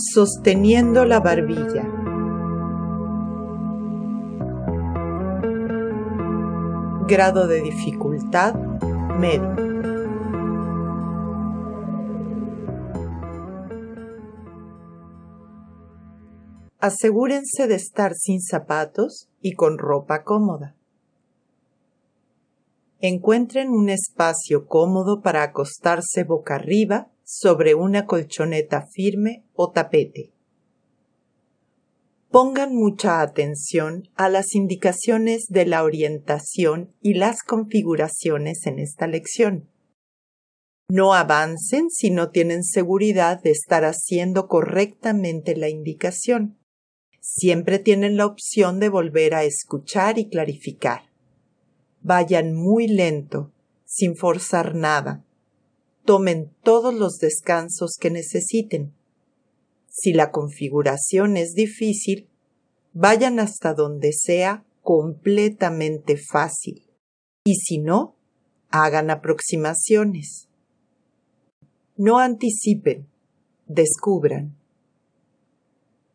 Sosteniendo la barbilla. Grado de dificultad medio. Asegúrense de estar sin zapatos y con ropa cómoda. Encuentren un espacio cómodo para acostarse boca arriba sobre una colchoneta firme o tapete. Pongan mucha atención a las indicaciones de la orientación y las configuraciones en esta lección. No avancen si no tienen seguridad de estar haciendo correctamente la indicación. Siempre tienen la opción de volver a escuchar y clarificar. Vayan muy lento, sin forzar nada. Tomen todos los descansos que necesiten. Si la configuración es difícil, vayan hasta donde sea completamente fácil. Y si no, hagan aproximaciones. No anticipen, descubran.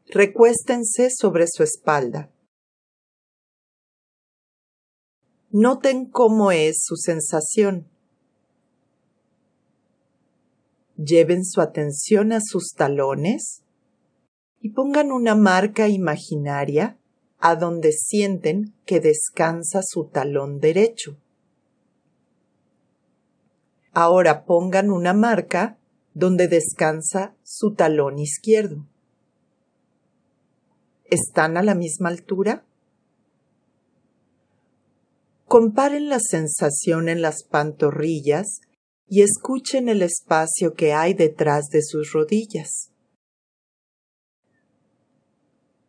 Recuéstense sobre su espalda. Noten cómo es su sensación. Lleven su atención a sus talones y pongan una marca imaginaria a donde sienten que descansa su talón derecho. Ahora pongan una marca donde descansa su talón izquierdo. ¿Están a la misma altura? Comparen la sensación en las pantorrillas y escuchen el espacio que hay detrás de sus rodillas.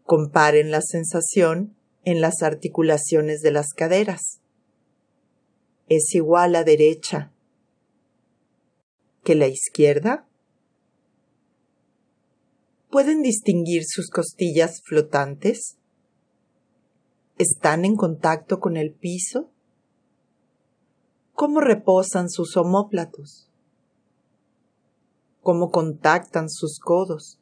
Comparen la sensación en las articulaciones de las caderas. ¿Es igual a derecha que la izquierda? ¿Pueden distinguir sus costillas flotantes? ¿Están en contacto con el piso? ¿Cómo reposan sus omóplatos? ¿Cómo contactan sus codos?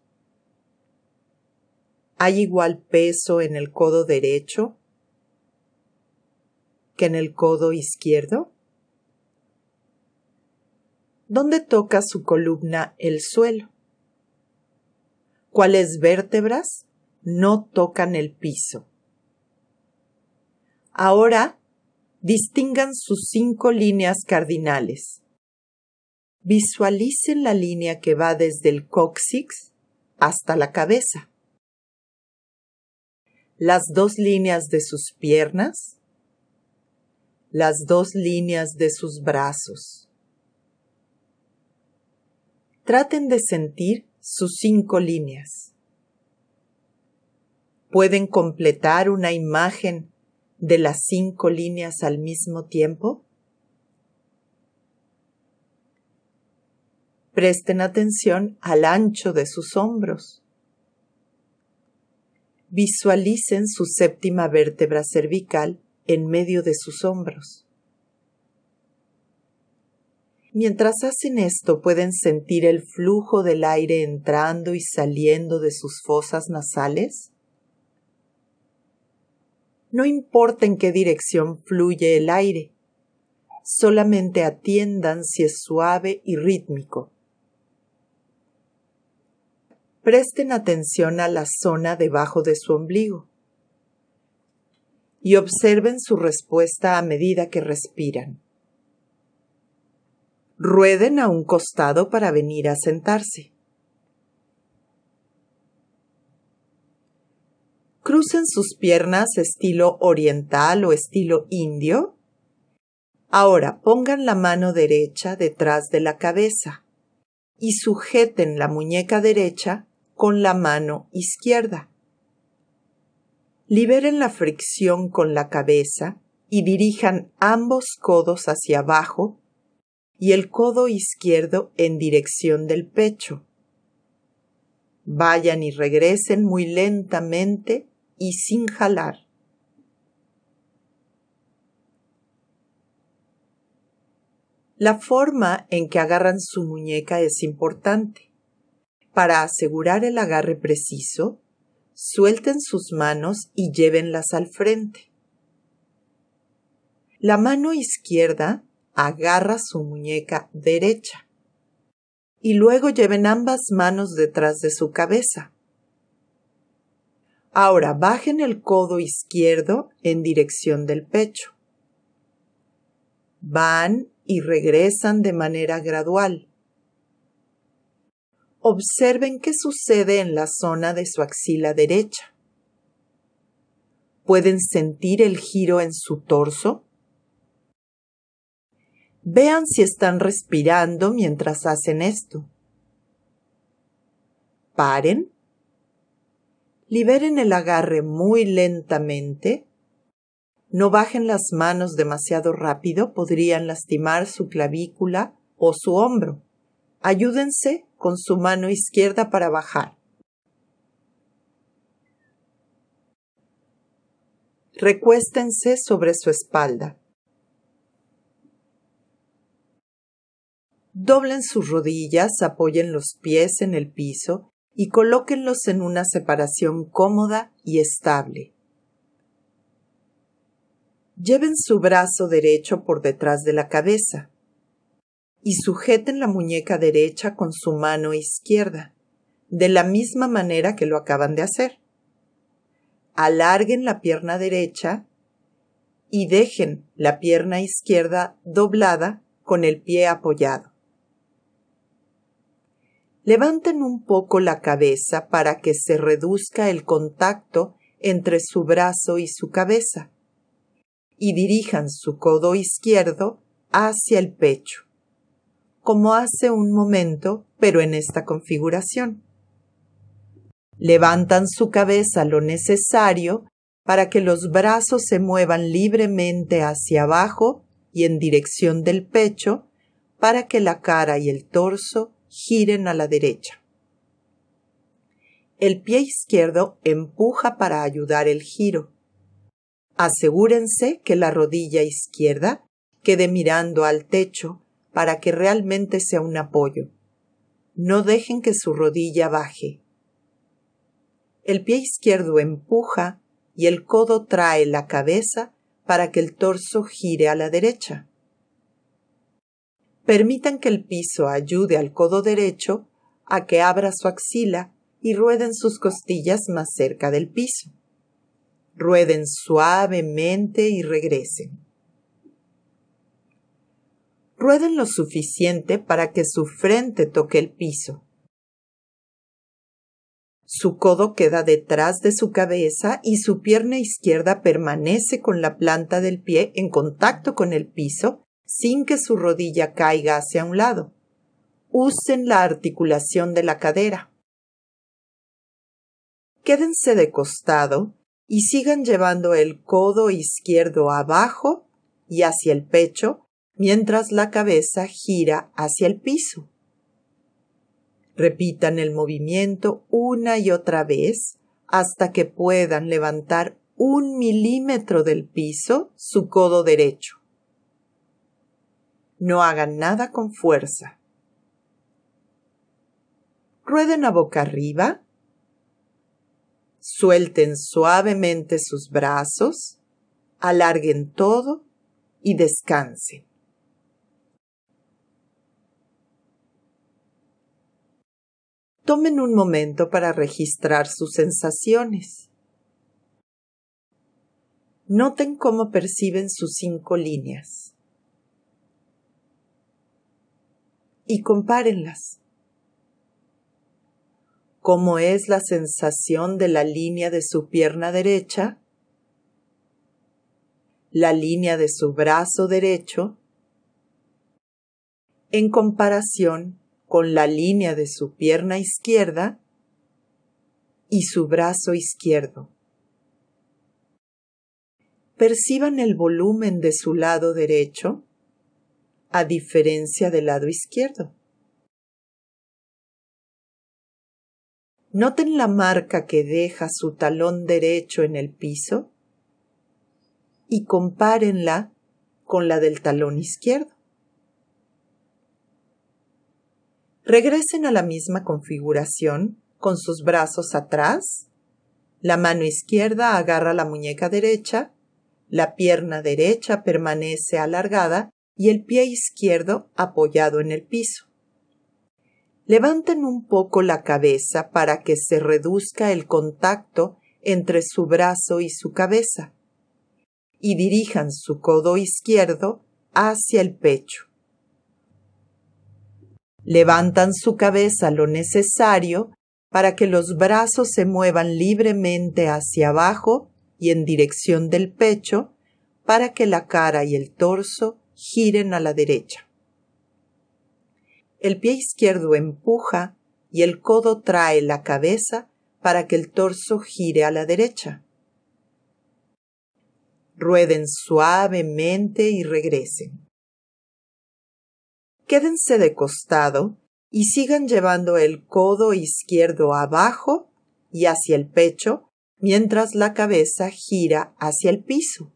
¿Hay igual peso en el codo derecho que en el codo izquierdo? ¿Dónde toca su columna el suelo? ¿Cuáles vértebras no tocan el piso? Ahora distingan sus cinco líneas cardinales. Visualicen la línea que va desde el cóccix hasta la cabeza. Las dos líneas de sus piernas. Las dos líneas de sus brazos. Traten de sentir sus cinco líneas. Pueden completar una imagen de las cinco líneas al mismo tiempo? Presten atención al ancho de sus hombros. Visualicen su séptima vértebra cervical en medio de sus hombros. Mientras hacen esto pueden sentir el flujo del aire entrando y saliendo de sus fosas nasales. No importa en qué dirección fluye el aire, solamente atiendan si es suave y rítmico. Presten atención a la zona debajo de su ombligo y observen su respuesta a medida que respiran. Rueden a un costado para venir a sentarse. Crucen sus piernas estilo oriental o estilo indio. Ahora pongan la mano derecha detrás de la cabeza y sujeten la muñeca derecha con la mano izquierda. Liberen la fricción con la cabeza y dirijan ambos codos hacia abajo y el codo izquierdo en dirección del pecho. Vayan y regresen muy lentamente y sin jalar. La forma en que agarran su muñeca es importante. Para asegurar el agarre preciso, suelten sus manos y llévenlas al frente. La mano izquierda agarra su muñeca derecha y luego lleven ambas manos detrás de su cabeza. Ahora bajen el codo izquierdo en dirección del pecho. Van y regresan de manera gradual. Observen qué sucede en la zona de su axila derecha. ¿Pueden sentir el giro en su torso? Vean si están respirando mientras hacen esto. Paren liberen el agarre muy lentamente. No bajen las manos demasiado rápido, podrían lastimar su clavícula o su hombro. Ayúdense con su mano izquierda para bajar. Recuéstense sobre su espalda. Doblen sus rodillas, apoyen los pies en el piso y colóquenlos en una separación cómoda y estable. Lleven su brazo derecho por detrás de la cabeza y sujeten la muñeca derecha con su mano izquierda, de la misma manera que lo acaban de hacer. Alarguen la pierna derecha y dejen la pierna izquierda doblada con el pie apoyado. Levanten un poco la cabeza para que se reduzca el contacto entre su brazo y su cabeza y dirijan su codo izquierdo hacia el pecho, como hace un momento, pero en esta configuración. Levantan su cabeza lo necesario para que los brazos se muevan libremente hacia abajo y en dirección del pecho para que la cara y el torso giren a la derecha. El pie izquierdo empuja para ayudar el giro. Asegúrense que la rodilla izquierda quede mirando al techo para que realmente sea un apoyo. No dejen que su rodilla baje. El pie izquierdo empuja y el codo trae la cabeza para que el torso gire a la derecha. Permitan que el piso ayude al codo derecho a que abra su axila y rueden sus costillas más cerca del piso. Rueden suavemente y regresen. Rueden lo suficiente para que su frente toque el piso. Su codo queda detrás de su cabeza y su pierna izquierda permanece con la planta del pie en contacto con el piso sin que su rodilla caiga hacia un lado. Usen la articulación de la cadera. Quédense de costado y sigan llevando el codo izquierdo abajo y hacia el pecho mientras la cabeza gira hacia el piso. Repitan el movimiento una y otra vez hasta que puedan levantar un milímetro del piso su codo derecho. No hagan nada con fuerza. Rueden a boca arriba. Suelten suavemente sus brazos. Alarguen todo y descansen. Tomen un momento para registrar sus sensaciones. Noten cómo perciben sus cinco líneas. Y compárenlas. ¿Cómo es la sensación de la línea de su pierna derecha? La línea de su brazo derecho en comparación con la línea de su pierna izquierda y su brazo izquierdo. Perciban el volumen de su lado derecho a diferencia del lado izquierdo. Noten la marca que deja su talón derecho en el piso y compárenla con la del talón izquierdo. Regresen a la misma configuración con sus brazos atrás. La mano izquierda agarra la muñeca derecha, la pierna derecha permanece alargada y el pie izquierdo apoyado en el piso. Levanten un poco la cabeza para que se reduzca el contacto entre su brazo y su cabeza y dirijan su codo izquierdo hacia el pecho. Levantan su cabeza lo necesario para que los brazos se muevan libremente hacia abajo y en dirección del pecho para que la cara y el torso giren a la derecha. El pie izquierdo empuja y el codo trae la cabeza para que el torso gire a la derecha. Rueden suavemente y regresen. Quédense de costado y sigan llevando el codo izquierdo abajo y hacia el pecho mientras la cabeza gira hacia el piso.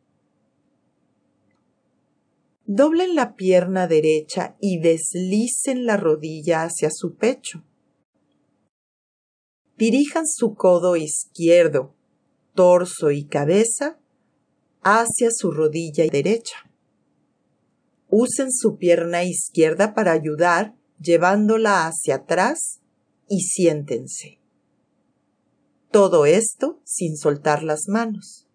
Doblen la pierna derecha y deslicen la rodilla hacia su pecho. Dirijan su codo izquierdo, torso y cabeza hacia su rodilla derecha. Usen su pierna izquierda para ayudar llevándola hacia atrás y siéntense. Todo esto sin soltar las manos.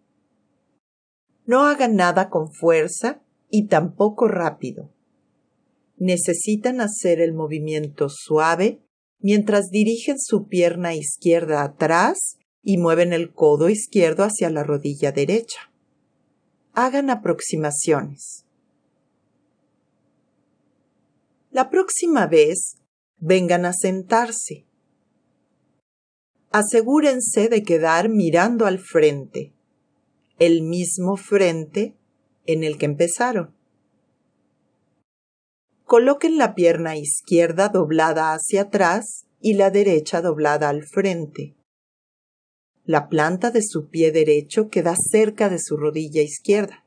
No hagan nada con fuerza y tampoco rápido. Necesitan hacer el movimiento suave mientras dirigen su pierna izquierda atrás y mueven el codo izquierdo hacia la rodilla derecha. Hagan aproximaciones. La próxima vez, vengan a sentarse asegúrense de quedar mirando al frente, el mismo frente en el que empezaron. Coloquen la pierna izquierda doblada hacia atrás y la derecha doblada al frente. La planta de su pie derecho queda cerca de su rodilla izquierda.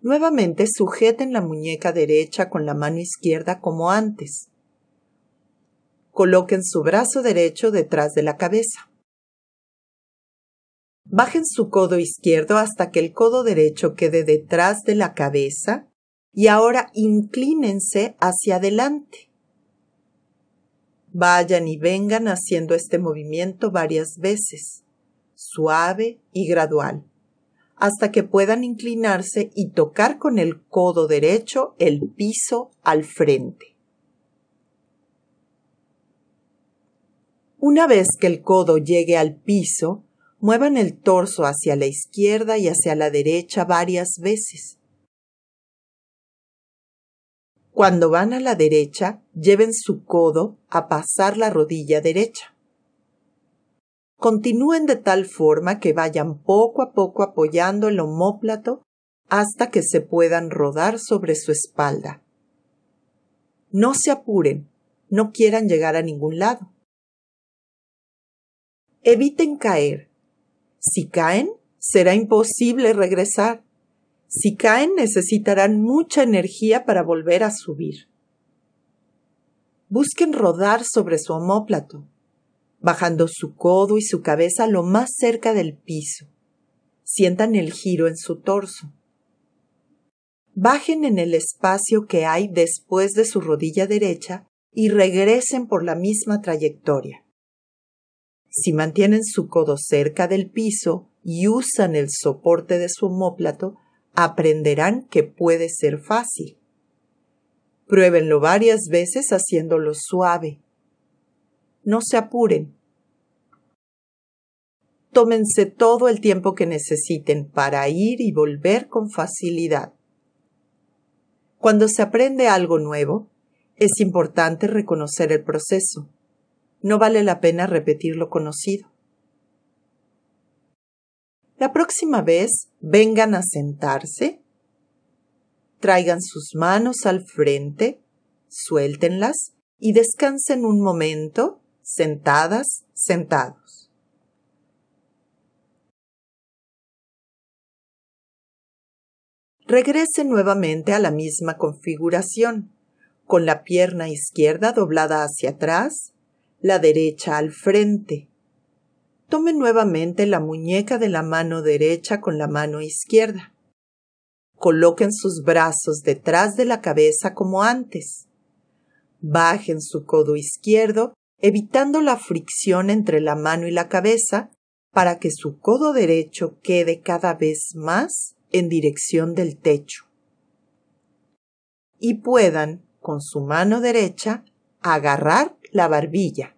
Nuevamente sujeten la muñeca derecha con la mano izquierda como antes. Coloquen su brazo derecho detrás de la cabeza. Bajen su codo izquierdo hasta que el codo derecho quede detrás de la cabeza y ahora inclínense hacia adelante. Vayan y vengan haciendo este movimiento varias veces, suave y gradual, hasta que puedan inclinarse y tocar con el codo derecho el piso al frente. Una vez que el codo llegue al piso, muevan el torso hacia la izquierda y hacia la derecha varias veces. Cuando van a la derecha, lleven su codo a pasar la rodilla derecha. Continúen de tal forma que vayan poco a poco apoyando el omóplato hasta que se puedan rodar sobre su espalda. No se apuren, no quieran llegar a ningún lado. Eviten caer. Si caen, será imposible regresar. Si caen, necesitarán mucha energía para volver a subir. Busquen rodar sobre su omóplato, bajando su codo y su cabeza lo más cerca del piso. Sientan el giro en su torso. Bajen en el espacio que hay después de su rodilla derecha y regresen por la misma trayectoria. Si mantienen su codo cerca del piso y usan el soporte de su omóplato, aprenderán que puede ser fácil. Pruébenlo varias veces haciéndolo suave. No se apuren. Tómense todo el tiempo que necesiten para ir y volver con facilidad. Cuando se aprende algo nuevo, es importante reconocer el proceso no vale la pena repetir lo conocido. La próxima vez vengan a sentarse, traigan sus manos al frente, suéltenlas y descansen un momento, sentadas, sentados. Regresen nuevamente a la misma configuración con la pierna izquierda doblada hacia atrás, la derecha al frente. Tome nuevamente la muñeca de la mano derecha con la mano izquierda. Coloquen sus brazos detrás de la cabeza como antes. Bajen su codo izquierdo, evitando la fricción entre la mano y la cabeza, para que su codo derecho quede cada vez más en dirección del techo. Y puedan, con su mano derecha, agarrar la barbilla.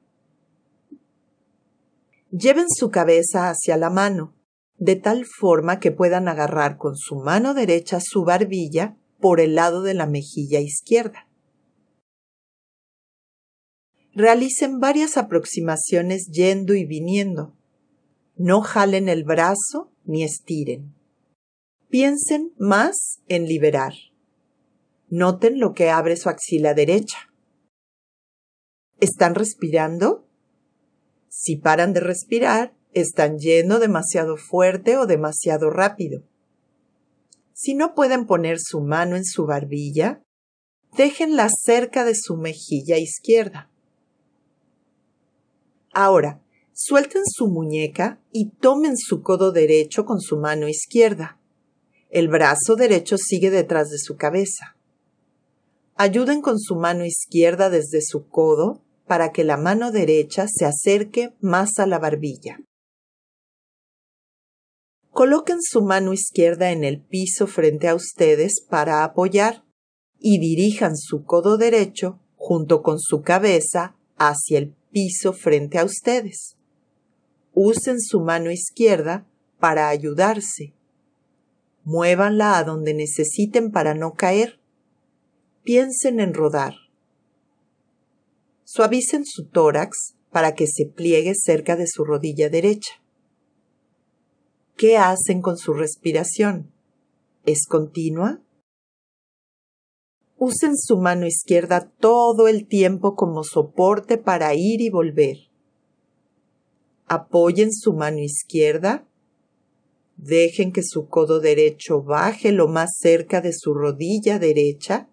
Lleven su cabeza hacia la mano, de tal forma que puedan agarrar con su mano derecha su barbilla por el lado de la mejilla izquierda. Realicen varias aproximaciones yendo y viniendo. No jalen el brazo ni estiren. Piensen más en liberar. Noten lo que abre su axila derecha. ¿Están respirando? Si paran de respirar, están yendo demasiado fuerte o demasiado rápido. Si no pueden poner su mano en su barbilla, déjenla cerca de su mejilla izquierda. Ahora, suelten su muñeca y tomen su codo derecho con su mano izquierda. El brazo derecho sigue detrás de su cabeza. Ayuden con su mano izquierda desde su codo para que la mano derecha se acerque más a la barbilla. Coloquen su mano izquierda en el piso frente a ustedes para apoyar y dirijan su codo derecho junto con su cabeza hacia el piso frente a ustedes. Usen su mano izquierda para ayudarse. Muévanla a donde necesiten para no caer. Piensen en rodar. Suavicen su tórax para que se pliegue cerca de su rodilla derecha. ¿Qué hacen con su respiración? ¿Es continua? Usen su mano izquierda todo el tiempo como soporte para ir y volver. Apoyen su mano izquierda. Dejen que su codo derecho baje lo más cerca de su rodilla derecha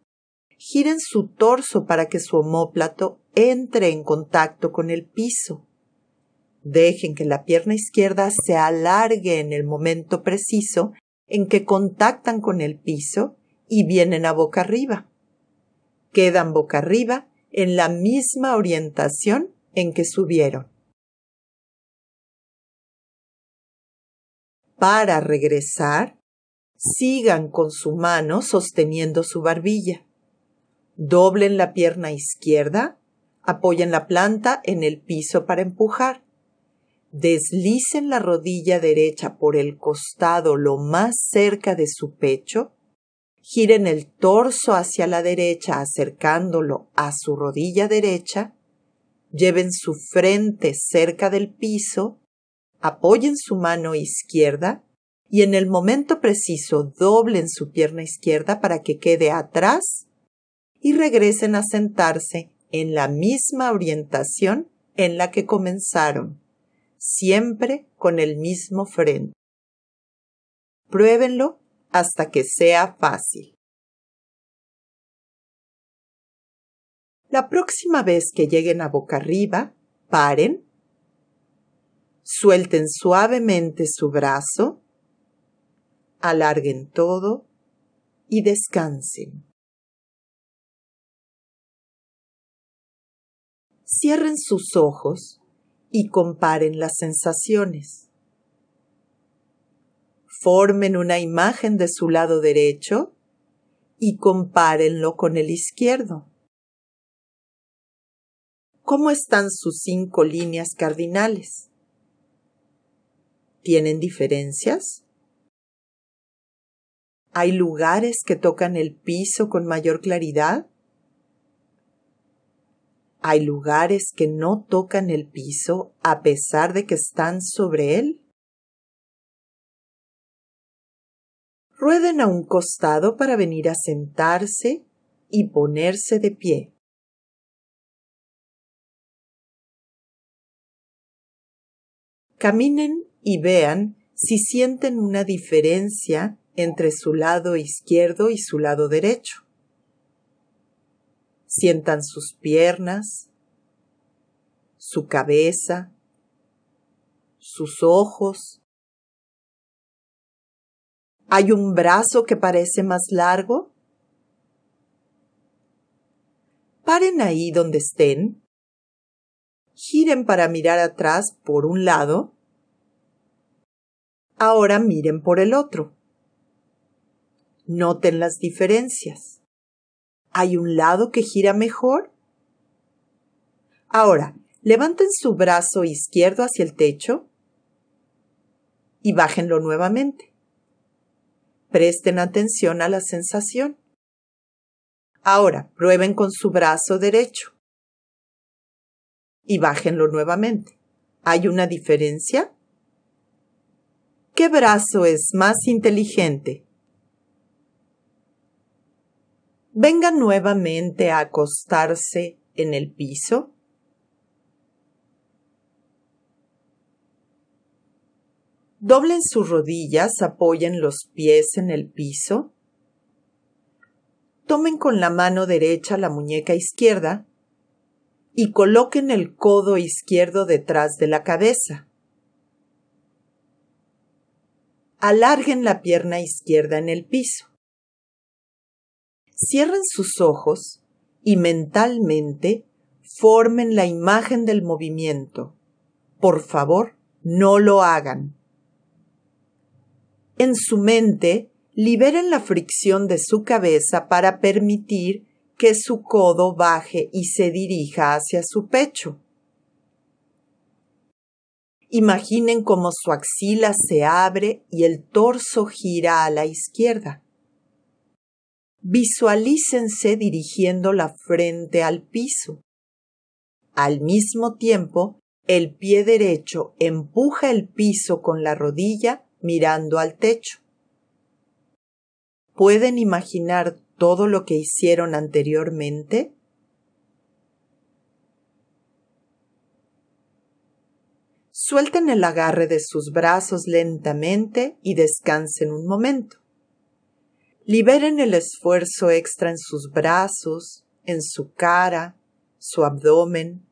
giren su torso para que su omóplato entre en contacto con el piso. Dejen que la pierna izquierda se alargue en el momento preciso en que contactan con el piso y vienen a boca arriba. Quedan boca arriba en la misma orientación en que subieron. Para regresar, sigan con su mano sosteniendo su barbilla. Doblen la pierna izquierda, apoyen la planta en el piso para empujar. Deslicen la rodilla derecha por el costado lo más cerca de su pecho. Giren el torso hacia la derecha acercándolo a su rodilla derecha. Lleven su frente cerca del piso. Apoyen su mano izquierda y en el momento preciso doblen su pierna izquierda para que quede atrás y regresen a sentarse en la misma orientación en la que comenzaron, siempre con el mismo frente. Pruébenlo hasta que sea fácil. La próxima vez que lleguen a boca arriba, paren, suelten suavemente su brazo, alarguen todo y descansen. Cierren sus ojos y comparen las sensaciones. Formen una imagen de su lado derecho y compárenlo con el izquierdo. ¿Cómo están sus cinco líneas cardinales? ¿Tienen diferencias? ¿Hay lugares que tocan el piso con mayor claridad? Hay lugares que no tocan el piso a pesar de que están sobre él. Rueden a un costado para venir a sentarse y ponerse de pie. Caminen y vean si sienten una diferencia entre su lado izquierdo y su lado derecho. Sientan sus piernas, su cabeza, sus ojos. ¿Hay un brazo que parece más largo? Paren ahí donde estén. Giren para mirar atrás por un lado. Ahora miren por el otro. Noten las diferencias. ¿Hay un lado que gira mejor? Ahora, levanten su brazo izquierdo hacia el techo y bájenlo nuevamente. Presten atención a la sensación. Ahora prueben con su brazo derecho. Y bájenlo nuevamente. ¿Hay una diferencia? ¿Qué brazo es más inteligente? Vengan nuevamente a acostarse en el piso. Doblen sus rodillas, apoyen los pies en el piso tomen con la mano derecha la muñeca izquierda y coloquen el codo izquierdo detrás de la cabeza. Alarguen la pierna izquierda en el piso. Cierren sus ojos y mentalmente formen la imagen del movimiento. Por favor, no lo hagan. En su mente, liberen la fricción de su cabeza para permitir que su codo baje y se dirija hacia su pecho. Imaginen cómo su axila se abre y el torso gira a la izquierda. Visualícense dirigiendo la frente al piso. Al mismo tiempo, el pie derecho empuja el piso con la rodilla mirando al techo. ¿Pueden imaginar todo lo que hicieron anteriormente? Suelten el agarre de sus brazos lentamente y descansen un momento. Liberen el esfuerzo extra en sus brazos, en su cara, su abdomen,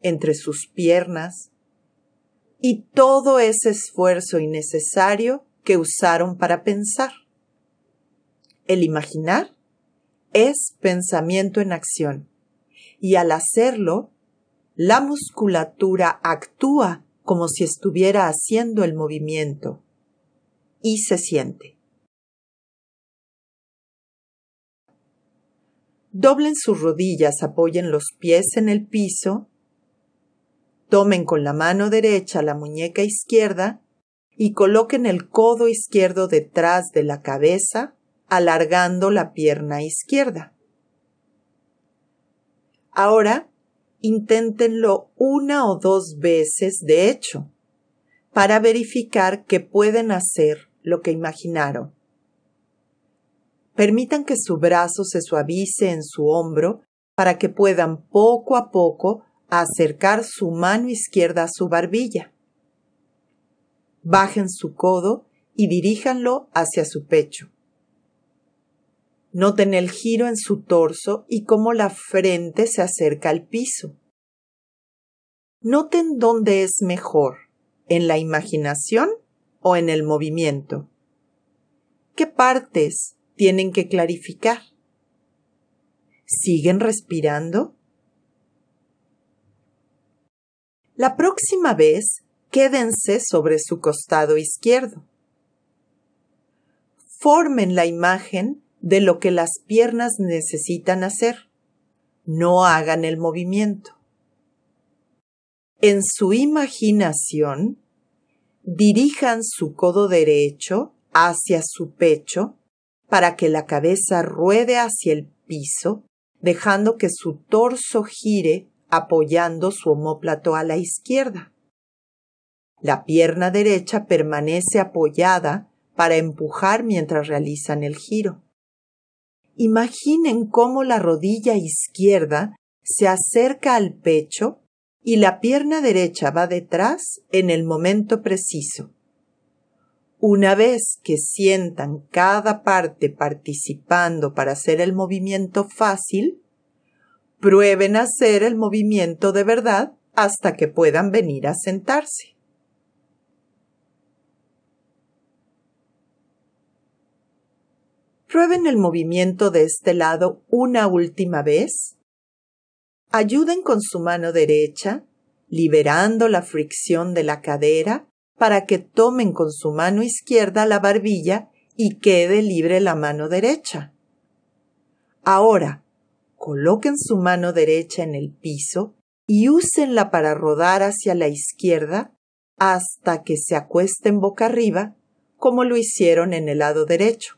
entre sus piernas y todo ese esfuerzo innecesario que usaron para pensar. El imaginar es pensamiento en acción y al hacerlo, la musculatura actúa como si estuviera haciendo el movimiento y se siente. Doblen sus rodillas, apoyen los pies en el piso, tomen con la mano derecha la muñeca izquierda y coloquen el codo izquierdo detrás de la cabeza alargando la pierna izquierda. Ahora, inténtenlo una o dos veces, de hecho, para verificar que pueden hacer lo que imaginaron. Permitan que su brazo se suavice en su hombro para que puedan poco a poco acercar su mano izquierda a su barbilla. Bajen su codo y diríjanlo hacia su pecho. Noten el giro en su torso y cómo la frente se acerca al piso. Noten dónde es mejor, en la imaginación o en el movimiento. ¿Qué partes tienen que clarificar? ¿Siguen respirando? La próxima vez, quédense sobre su costado izquierdo. Formen la imagen de lo que las piernas necesitan hacer. No hagan el movimiento. En su imaginación, dirijan su codo derecho hacia su pecho para que la cabeza ruede hacia el piso, dejando que su torso gire apoyando su omóplato a la izquierda. La pierna derecha permanece apoyada para empujar mientras realizan el giro. Imaginen cómo la rodilla izquierda se acerca al pecho y la pierna derecha va detrás en el momento preciso. Una vez que sientan cada parte participando para hacer el movimiento fácil, Prueben hacer el movimiento de verdad hasta que puedan venir a sentarse. Prueben el movimiento de este lado una última vez. Ayuden con su mano derecha, liberando la fricción de la cadera para que tomen con su mano izquierda la barbilla y quede libre la mano derecha. Ahora, coloquen su mano derecha en el piso y úsenla para rodar hacia la izquierda hasta que se acuesten boca arriba, como lo hicieron en el lado derecho.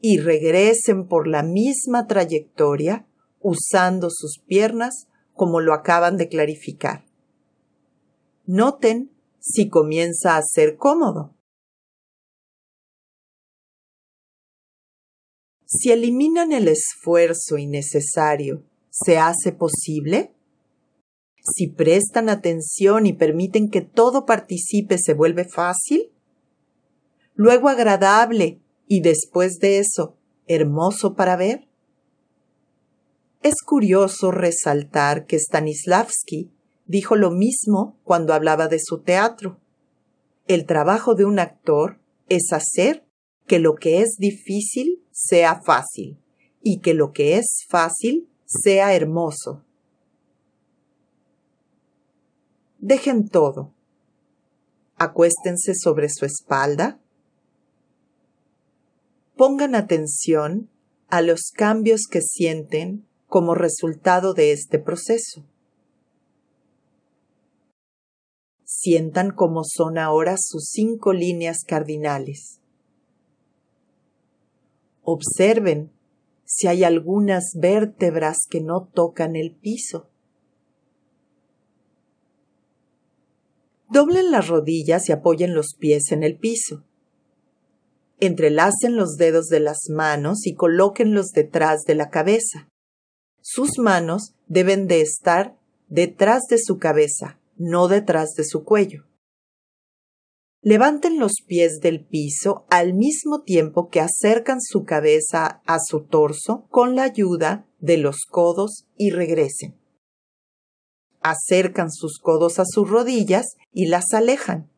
Y regresen por la misma trayectoria usando sus piernas como lo acaban de clarificar. Noten si comienza a ser cómodo. Si eliminan el esfuerzo innecesario, ¿se hace posible? Si prestan atención y permiten que todo participe, ¿se vuelve fácil? Luego agradable y después de eso, hermoso para ver. Es curioso resaltar que Stanislavski dijo lo mismo cuando hablaba de su teatro. El trabajo de un actor es hacer que lo que es difícil sea fácil y que lo que es fácil sea hermoso. Dejen todo. Acuéstense sobre su espalda. Pongan atención a los cambios que sienten como resultado de este proceso. Sientan cómo son ahora sus cinco líneas cardinales. Observen si hay algunas vértebras que no tocan el piso. Doblen las rodillas y apoyen los pies en el piso. Entrelacen los dedos de las manos y colóquenlos detrás de la cabeza. Sus manos deben de estar detrás de su cabeza, no detrás de su cuello. Levanten los pies del piso al mismo tiempo que acercan su cabeza a su torso con la ayuda de los codos y regresen acercan sus codos a sus rodillas y las alejan.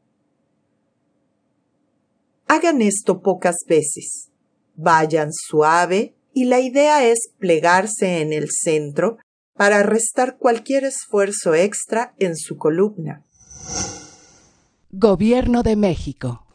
Hagan esto pocas veces. Vayan suave y la idea es plegarse en el centro para restar cualquier esfuerzo extra en su columna. Gobierno de México.